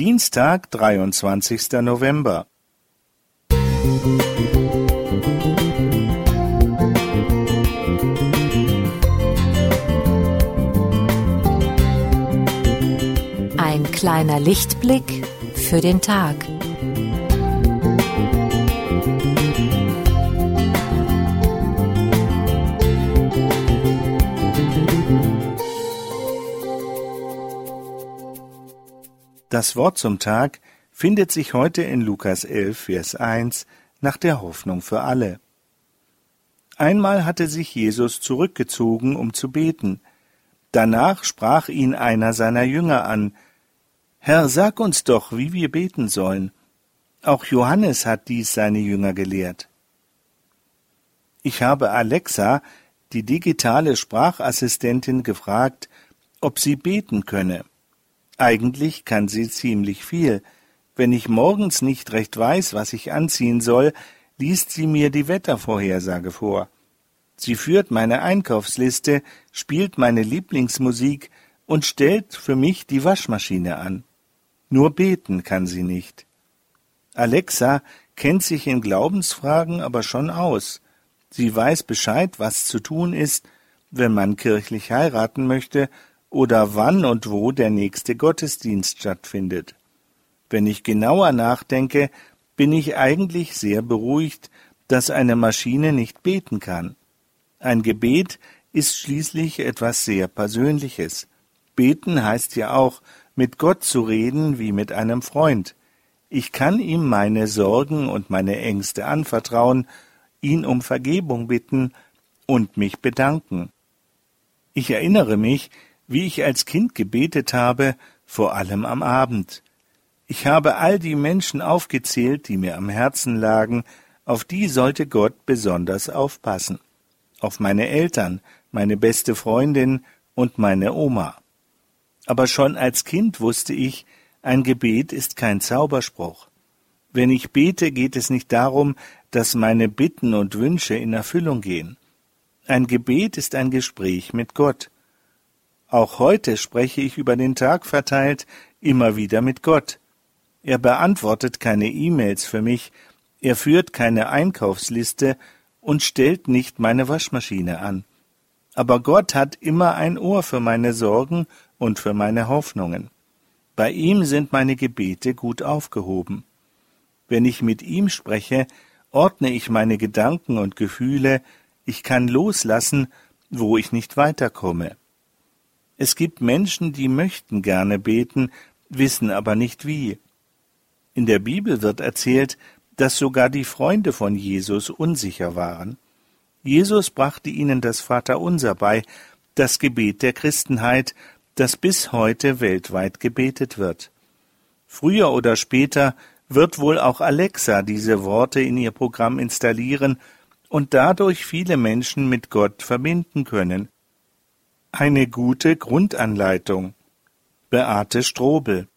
Dienstag, 23. November. Ein kleiner Lichtblick für den Tag. Das Wort zum Tag findet sich heute in Lukas 11, Vers 1 nach der Hoffnung für alle. Einmal hatte sich Jesus zurückgezogen, um zu beten. Danach sprach ihn einer seiner Jünger an, Herr, sag uns doch, wie wir beten sollen. Auch Johannes hat dies seine Jünger gelehrt. Ich habe Alexa, die digitale Sprachassistentin, gefragt, ob sie beten könne. Eigentlich kann sie ziemlich viel. Wenn ich morgens nicht recht weiß, was ich anziehen soll, liest sie mir die Wettervorhersage vor. Sie führt meine Einkaufsliste, spielt meine Lieblingsmusik und stellt für mich die Waschmaschine an. Nur beten kann sie nicht. Alexa kennt sich in Glaubensfragen aber schon aus. Sie weiß Bescheid, was zu tun ist, wenn man kirchlich heiraten möchte oder wann und wo der nächste Gottesdienst stattfindet. Wenn ich genauer nachdenke, bin ich eigentlich sehr beruhigt, dass eine Maschine nicht beten kann. Ein Gebet ist schließlich etwas sehr Persönliches. Beten heißt ja auch, mit Gott zu reden wie mit einem Freund. Ich kann ihm meine Sorgen und meine Ängste anvertrauen, ihn um Vergebung bitten und mich bedanken. Ich erinnere mich, wie ich als Kind gebetet habe, vor allem am Abend. Ich habe all die Menschen aufgezählt, die mir am Herzen lagen, auf die sollte Gott besonders aufpassen. Auf meine Eltern, meine beste Freundin und meine Oma. Aber schon als Kind wusste ich, ein Gebet ist kein Zauberspruch. Wenn ich bete, geht es nicht darum, dass meine Bitten und Wünsche in Erfüllung gehen. Ein Gebet ist ein Gespräch mit Gott. Auch heute spreche ich über den Tag verteilt immer wieder mit Gott. Er beantwortet keine E-Mails für mich, er führt keine Einkaufsliste und stellt nicht meine Waschmaschine an. Aber Gott hat immer ein Ohr für meine Sorgen und für meine Hoffnungen. Bei ihm sind meine Gebete gut aufgehoben. Wenn ich mit ihm spreche, ordne ich meine Gedanken und Gefühle, ich kann loslassen, wo ich nicht weiterkomme. Es gibt Menschen, die möchten gerne beten, wissen aber nicht wie. In der Bibel wird erzählt, dass sogar die Freunde von Jesus unsicher waren. Jesus brachte ihnen das Vaterunser bei, das Gebet der Christenheit, das bis heute weltweit gebetet wird. Früher oder später wird wohl auch Alexa diese Worte in ihr Programm installieren und dadurch viele Menschen mit Gott verbinden können. Eine gute Grundanleitung. Beate Strobel